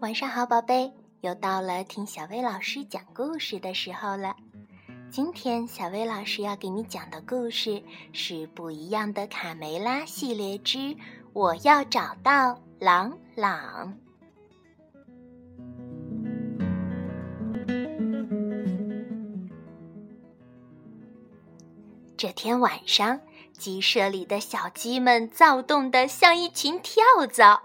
晚上好，宝贝，又到了听小薇老师讲故事的时候了。今天小薇老师要给你讲的故事是《不一样的卡梅拉》系列之《我要找到朗朗》。这天晚上，鸡舍里的小鸡们躁动的像一群跳蚤。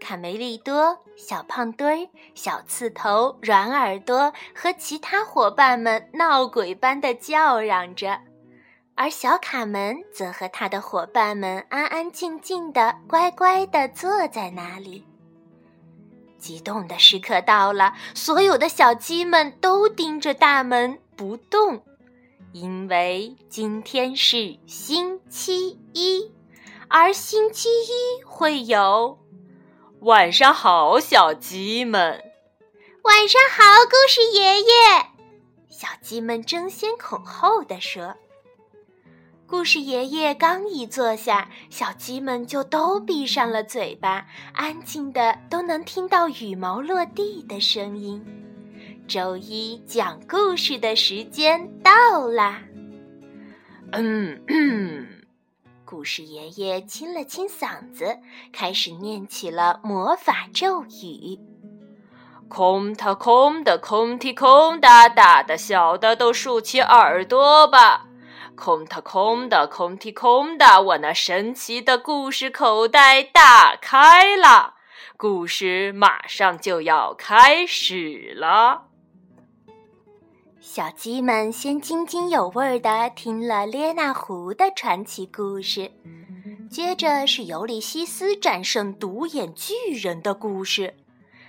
卡梅利多、小胖墩、小刺头、软耳朵和其他伙伴们闹鬼般的叫嚷着，而小卡门则和他的伙伴们安安静静的、乖乖的坐在那里。激动的时刻到了，所有的小鸡们都盯着大门不动，因为今天是星期一，而星期一会有。晚上好，小鸡们。晚上好，故事爷爷。小鸡们争先恐后地说。故事爷爷刚一坐下，小鸡们就都闭上了嘴巴，安静的都能听到羽毛落地的声音。周一讲故事的时间到啦。嗯嗯。故事爷爷清了清嗓子，开始念起了魔法咒语：“空的空的空的空大大的小的都竖起耳朵吧！空的空的空的空的，我那神奇的故事口袋打开了，故事马上就要开始了。”小鸡们先津津有味地听了列那狐的传奇故事，接着是尤利西斯战胜独眼巨人的故事，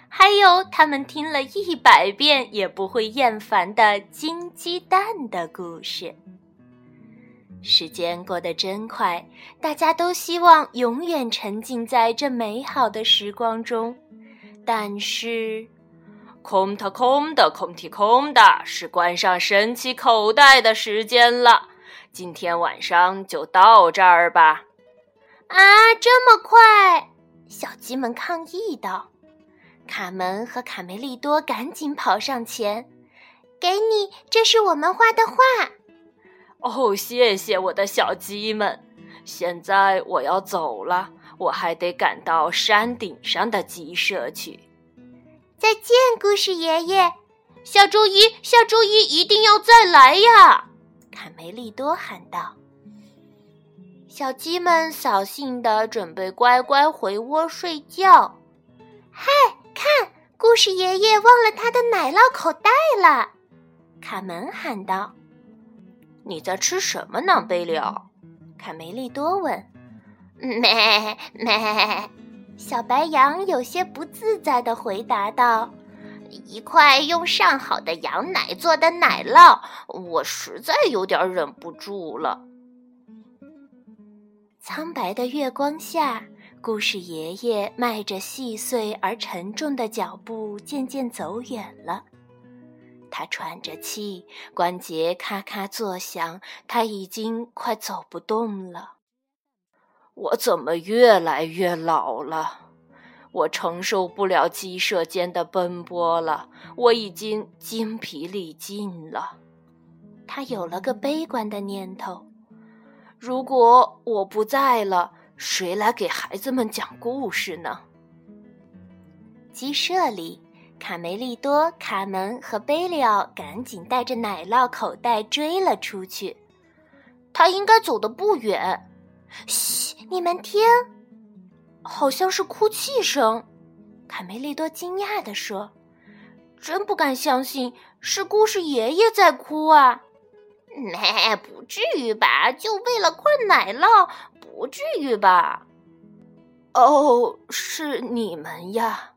还有他们听了一百遍也不会厌烦的金鸡蛋的故事。时间过得真快，大家都希望永远沉浸在这美好的时光中，但是。空的空的空的空的，是关上神奇口袋的时间了。今天晚上就到这儿吧。啊，这么快！小鸡们抗议道。卡门和卡梅利多赶紧跑上前，给你，这是我们画的画。哦，谢谢我的小鸡们。现在我要走了，我还得赶到山顶上的鸡舍去。再见，故事爷爷。下周一，下周一一定要再来呀！卡梅利多喊道。小鸡们扫兴的准备乖乖回窝睡觉。嗨，看，故事爷爷忘了他的奶酪口袋了。卡门喊道。你在吃什么呢，贝利奥？卡梅利多问。咩 咩。小白羊有些不自在的回答道：“一块用上好的羊奶做的奶酪，我实在有点忍不住了。”苍白的月光下，故事爷爷迈着细碎而沉重的脚步渐渐走远了。他喘着气，关节咔咔作响，他已经快走不动了。我怎么越来越老了？我承受不了鸡舍间的奔波了，我已经精疲力尽了。他有了个悲观的念头：如果我不在了，谁来给孩子们讲故事呢？鸡舍里，卡梅利多、卡门和贝利奥赶紧带着奶酪口袋追了出去。他应该走得不远。嘘，你们听，好像是哭泣声。卡梅利多惊讶地说：“真不敢相信，是故事爷爷在哭啊！”“没，不至于吧？就为了块奶酪，不至于吧？”“哦，是你们呀！”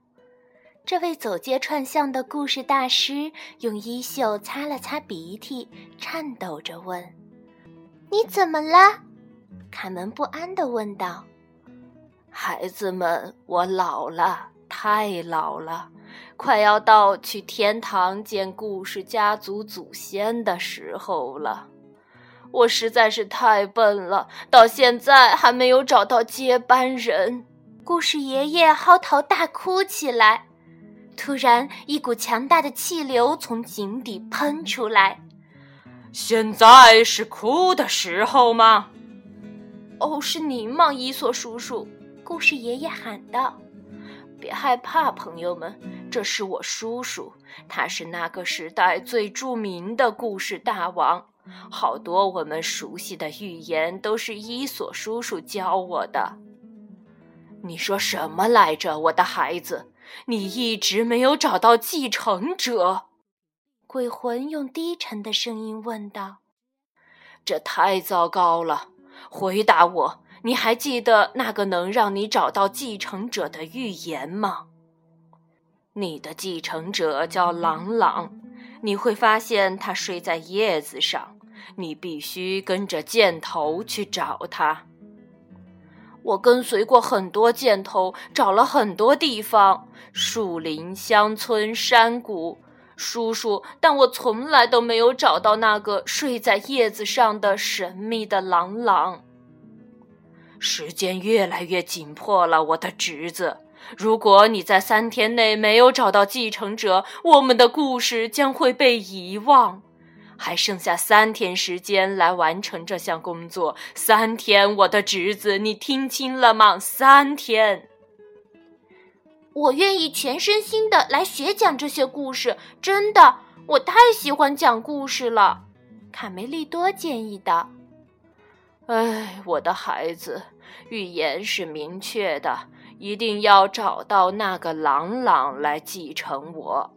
这位走街串巷的故事大师用衣袖擦了擦鼻涕，颤抖着问：“你怎么了？”卡门不安地问道：“孩子们，我老了，太老了，快要到去天堂见故事家族祖先的时候了。我实在是太笨了，到现在还没有找到接班人。故事爷爷嚎啕大哭起来。突然，一股强大的气流从井底喷出来。现在是哭的时候吗？哦，是您吗，伊索叔叔？故事爷爷喊道。别害怕，朋友们，这是我叔叔，他是那个时代最著名的故事大王。好多我们熟悉的寓言都是伊索叔叔教我的。你说什么来着，我的孩子？你一直没有找到继承者？鬼魂用低沉的声音问道：“这太糟糕了！回答我，你还记得那个能让你找到继承者的预言吗？你的继承者叫朗朗，你会发现他睡在叶子上，你必须跟着箭头去找他。我跟随过很多箭头，找了很多地方，树林、乡村、山谷。”叔叔，但我从来都没有找到那个睡在叶子上的神秘的朗朗。时间越来越紧迫了，我的侄子。如果你在三天内没有找到继承者，我们的故事将会被遗忘。还剩下三天时间来完成这项工作。三天，我的侄子，你听清了吗？三天。我愿意全身心的来学讲这些故事，真的，我太喜欢讲故事了。”卡梅利多建议道。“哎，我的孩子，预言是明确的，一定要找到那个朗朗来继承我。”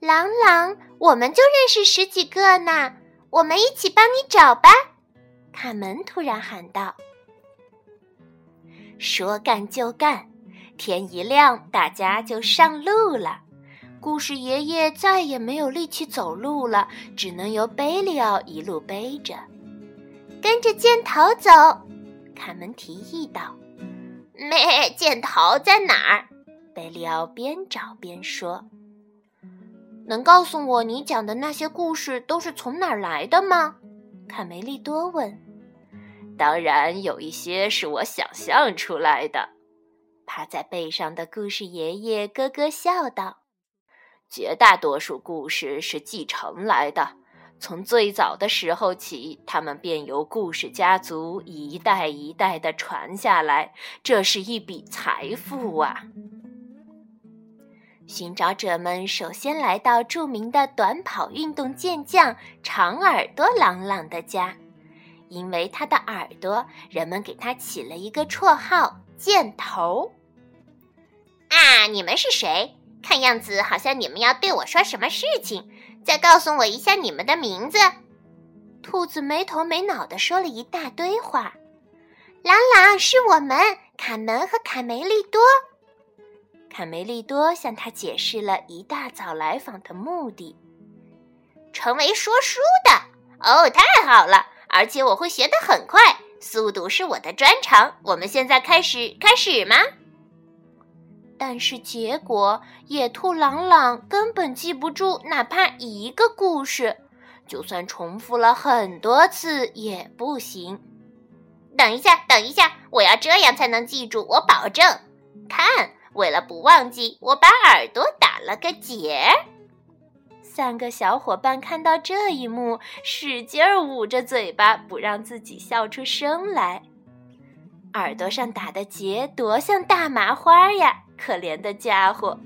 朗朗，我们就认识十几个呢，我们一起帮你找吧。”卡门突然喊道。“说干就干。”天一亮，大家就上路了。故事爷爷再也没有力气走路了，只能由贝利奥一路背着。跟着箭头走，卡门提议道：“没，箭头在哪儿？”贝利奥边找边说：“能告诉我你讲的那些故事都是从哪儿来的吗？”卡梅利多问。“当然，有一些是我想象出来的。”趴在背上的故事爷爷咯咯笑道：“绝大多数故事是继承来的，从最早的时候起，他们便由故事家族一代一代的传下来。这是一笔财富啊！”寻找者们首先来到著名的短跑运动健将长耳朵朗朗的家，因为他的耳朵，人们给他起了一个绰号。箭头啊！你们是谁？看样子好像你们要对我说什么事情。再告诉我一下你们的名字。兔子没头没脑的说了一大堆话。朗朗是我们卡门和卡梅利多。卡梅利多向他解释了一大早来访的目的。成为说书的哦，太好了！而且我会学得很快。速度是我的专长。我们现在开始，开始吗？但是结果，野兔朗朗根本记不住哪怕一个故事，就算重复了很多次也不行。等一下，等一下，我要这样才能记住，我保证。看，为了不忘记，我把耳朵打了个结。三个小伙伴看到这一幕，使劲儿捂着嘴巴，不让自己笑出声来。耳朵上打的结多像大麻花呀！可怜的家伙，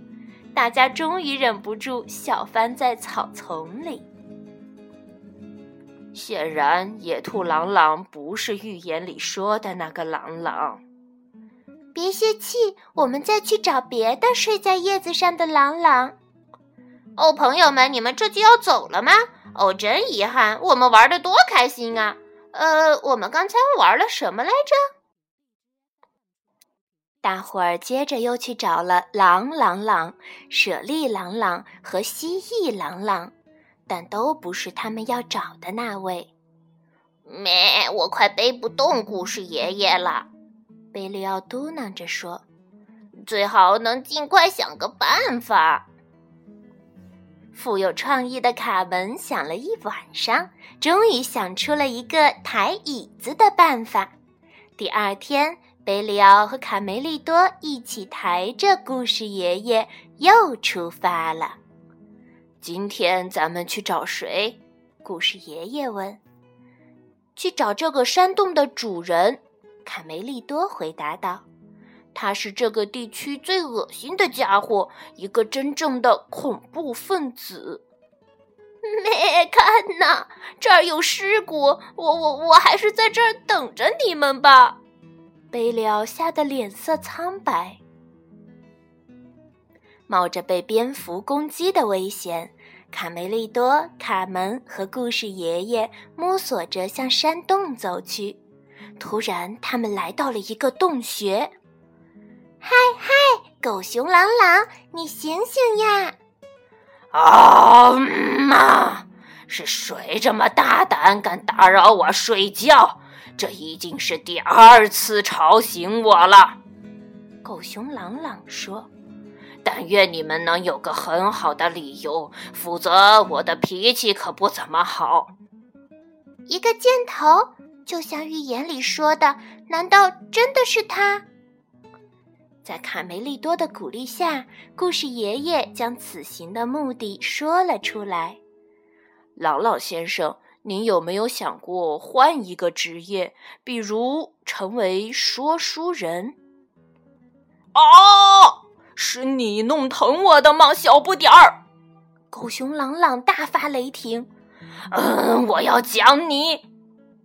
大家终于忍不住笑翻在草丛里。显然，野兔朗朗不是预言里说的那个朗朗。别泄气，我们再去找别的睡在叶子上的朗朗。哦，朋友们，你们这就要走了吗？哦，真遗憾，我们玩的多开心啊！呃，我们刚才玩了什么来着？大伙儿接着又去找了狼朗朗、舍利朗朗和蜥蜴朗朗，但都不是他们要找的那位。咩，我快背不动故事爷爷了，贝利奥嘟囔着说：“最好能尽快想个办法。富有创意的卡门想了一晚上，终于想出了一个抬椅子的办法。第二天，贝里奥和卡梅利多一起抬着故事爷爷又出发了。今天咱们去找谁？故事爷爷问。去找这个山洞的主人，卡梅利多回答道。他是这个地区最恶心的家伙，一个真正的恐怖分子。没看呐，这儿有尸骨，我我我还是在这儿等着你们吧。贝里奥吓得脸色苍白，冒着被蝙蝠攻击的危险，卡梅利多、卡门和故事爷爷摸索着向山洞走去。突然，他们来到了一个洞穴。狗熊朗朗，你醒醒呀！啊妈！是谁这么大胆，敢打扰我睡觉？这已经是第二次吵醒我了。狗熊朗朗说：“但愿你们能有个很好的理由，否则我的脾气可不怎么好。”一个箭头，就像预言里说的，难道真的是他？在卡梅利多的鼓励下，故事爷爷将此行的目的说了出来。朗朗先生，您有没有想过换一个职业，比如成为说书人？哦！是你弄疼我的吗，小不点儿？狗熊朗朗大发雷霆。嗯，我要讲你。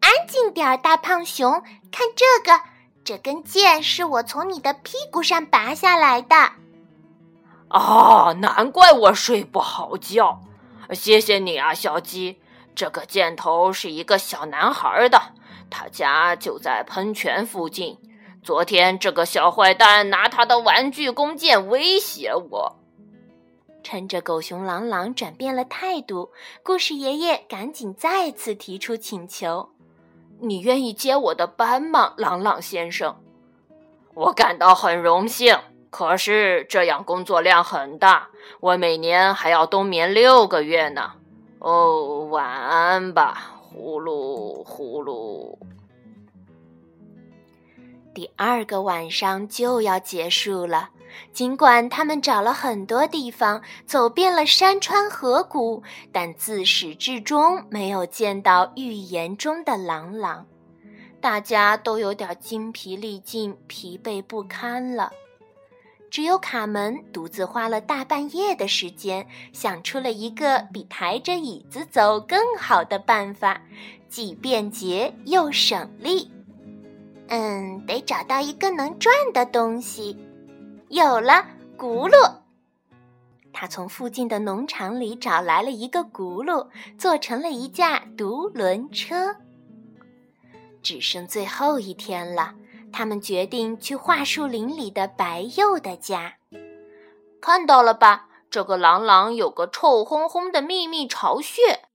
安静点儿，大胖熊，看这个。这根剑是我从你的屁股上拔下来的。啊，难怪我睡不好觉。谢谢你啊，小鸡。这个箭头是一个小男孩的，他家就在喷泉附近。昨天这个小坏蛋拿他的玩具弓箭威胁我。趁着狗熊朗朗转变了态度，故事爷爷赶紧再次提出请求。你愿意接我的班吗，朗朗先生？我感到很荣幸。可是这样工作量很大，我每年还要冬眠六个月呢。哦，晚安吧，呼噜呼噜。第二个晚上就要结束了。尽管他们找了很多地方，走遍了山川河谷，但自始至终没有见到预言中的朗朗。大家都有点精疲力尽、疲惫不堪了。只有卡门独自花了大半夜的时间，想出了一个比抬着椅子走更好的办法，既便捷又省力。嗯，得找到一个能转的东西。有了轱辘，他从附近的农场里找来了一个轱辘，做成了一架独轮车。只剩最后一天了，他们决定去桦树林里的白鼬的家。看到了吧，这个朗朗有个臭烘烘的秘密巢穴，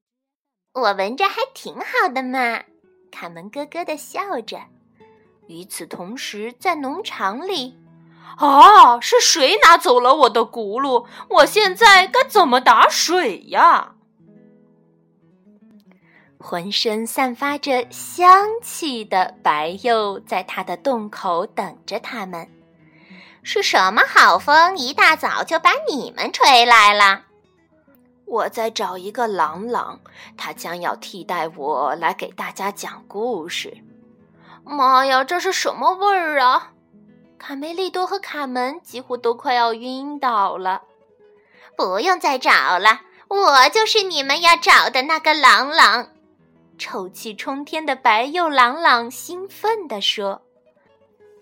我闻着还挺好的嘛。卡门咯咯地笑着。与此同时，在农场里。啊！是谁拿走了我的轱辘？我现在该怎么打水呀？浑身散发着香气的白鼬在他的洞口等着他们。是什么好风，一大早就把你们吹来了？我在找一个朗朗，他将要替代我来给大家讲故事。妈呀，这是什么味儿啊？卡梅利多和卡门几乎都快要晕倒了。不用再找了，我就是你们要找的那个朗朗。臭气冲天的白鼬朗朗兴奋地说：“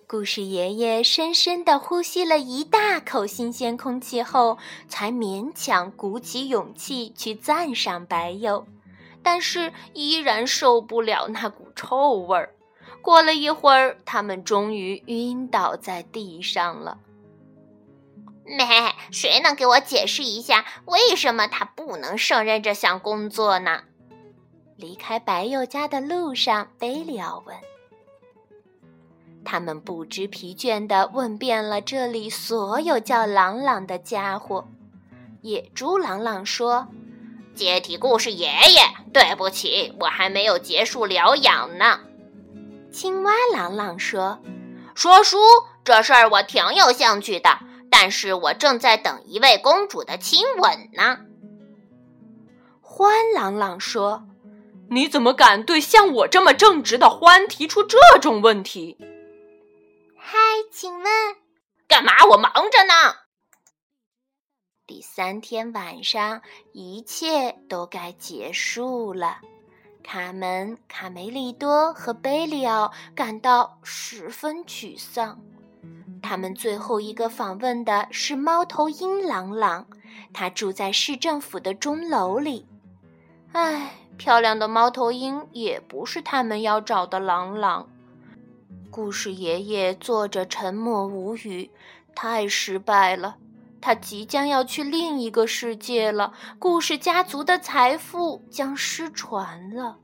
故事爷爷深深地呼吸了一大口新鲜空气后，才勉强鼓起勇气去赞赏白鼬，但是依然受不了那股臭味儿。”过了一会儿，他们终于晕倒在地上了。咩？谁能给我解释一下，为什么他不能胜任这项工作呢？离开白鼬家的路上，贝里奥问。他们不知疲倦地问遍了这里所有叫朗朗的家伙。野猪朗朗说：“接替故事爷爷，对不起，我还没有结束疗养呢。”青蛙朗朗说：“说书这事儿我挺有兴趣的，但是我正在等一位公主的亲吻呢。”欢朗朗说：“你怎么敢对像我这么正直的欢提出这种问题？”嗨，请问干嘛？我忙着呢。第三天晚上，一切都该结束了。卡门、卡梅利多和贝里奥感到十分沮丧。他们最后一个访问的是猫头鹰朗朗，他住在市政府的钟楼里。唉，漂亮的猫头鹰也不是他们要找的朗朗。故事爷爷坐着沉默无语，太失败了。他即将要去另一个世界了，故事家族的财富将失传了。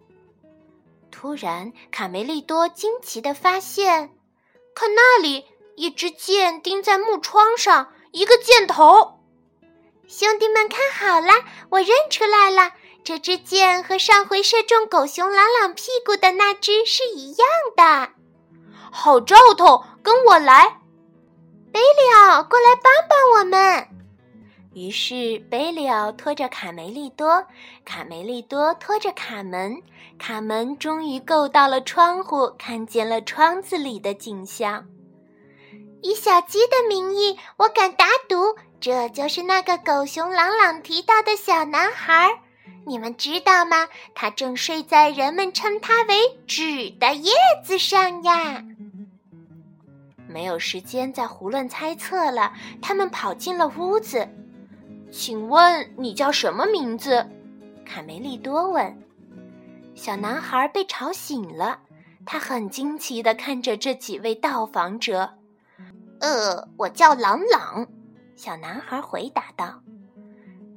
突然，卡梅利多惊奇地发现，看那里，一支箭钉在木窗上，一个箭头。兄弟们，看好了，我认出来了，这支箭和上回射中狗熊朗朗屁股的那支是一样的。好兆头，跟我来。贝里奥，过来帮帮我们！于是贝里奥拖着卡梅利多，卡梅利多拖着卡门，卡门终于够到了窗户，看见了窗子里的景象。以小鸡的名义，我敢打赌，这就是那个狗熊朗朗提到的小男孩。你们知道吗？他正睡在人们称他为“纸”的叶子上呀。没有时间再胡乱猜测了，他们跑进了屋子。请问你叫什么名字？卡梅利多问。小男孩被吵醒了，他很惊奇地看着这几位到访者。呃，我叫朗朗。小男孩回答道。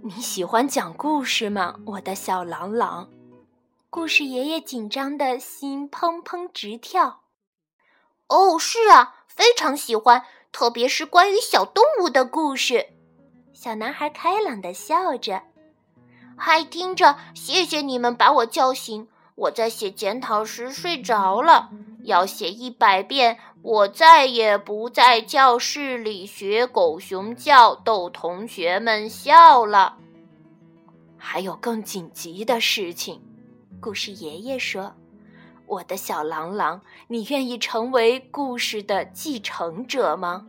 你喜欢讲故事吗，我的小朗朗？故事爷爷紧张的心砰砰直跳。哦，是啊。非常喜欢，特别是关于小动物的故事。小男孩开朗地笑着，嗨，听着，谢谢你们把我叫醒。我在写检讨时睡着了，要写一百遍。我再也不在教室里学狗熊叫，逗同学们笑了。还有更紧急的事情，故事爷爷说。我的小朗朗，你愿意成为故事的继承者吗？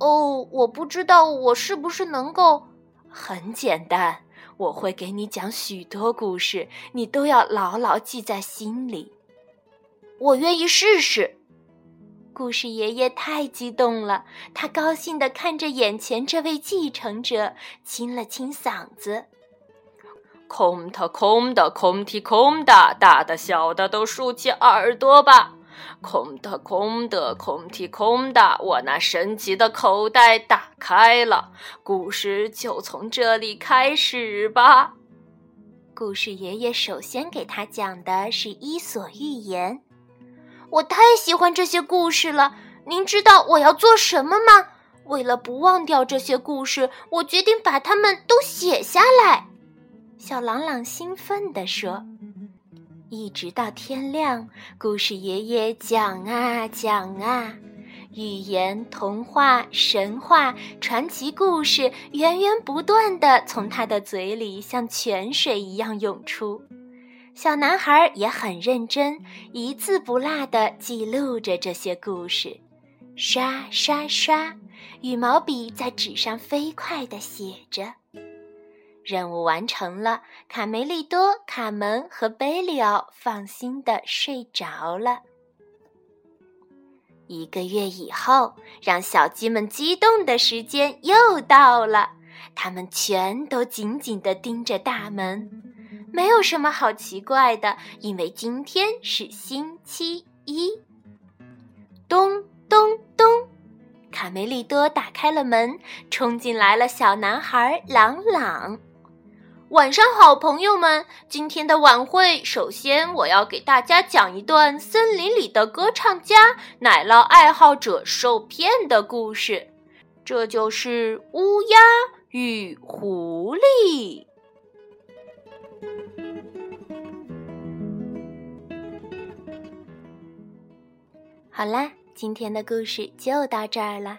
哦，我不知道我是不是能够。很简单，我会给你讲许多故事，你都要牢牢记在心里。我愿意试试。故事爷爷太激动了，他高兴地看着眼前这位继承者，清了清嗓子。空的，空的，空提空的，大的小的都竖起耳朵吧！空的，空的，空提空的，我那神奇的口袋打开了，故事就从这里开始吧。故事爷爷首先给他讲的是《伊索寓言》，我太喜欢这些故事了。您知道我要做什么吗？为了不忘掉这些故事，我决定把它们都写下来。小朗朗兴奋地说：“一直到天亮，故事爷爷讲啊讲啊，寓言、童话、神话、传奇故事源源不断地从他的嘴里像泉水一样涌出。小男孩也很认真，一字不落地记录着这些故事，刷刷刷，羽毛笔在纸上飞快地写着。”任务完成了，卡梅利多、卡门和贝里奥放心的睡着了。一个月以后，让小鸡们激动的时间又到了，他们全都紧紧的盯着大门。没有什么好奇怪的，因为今天是星期一。咚咚咚，卡梅利多打开了门，冲进来了小男孩朗朗。晚上好，朋友们！今天的晚会，首先我要给大家讲一段森林里的歌唱家奶酪爱好者受骗的故事。这就是乌鸦与狐狸。好啦，今天的故事就到这儿了。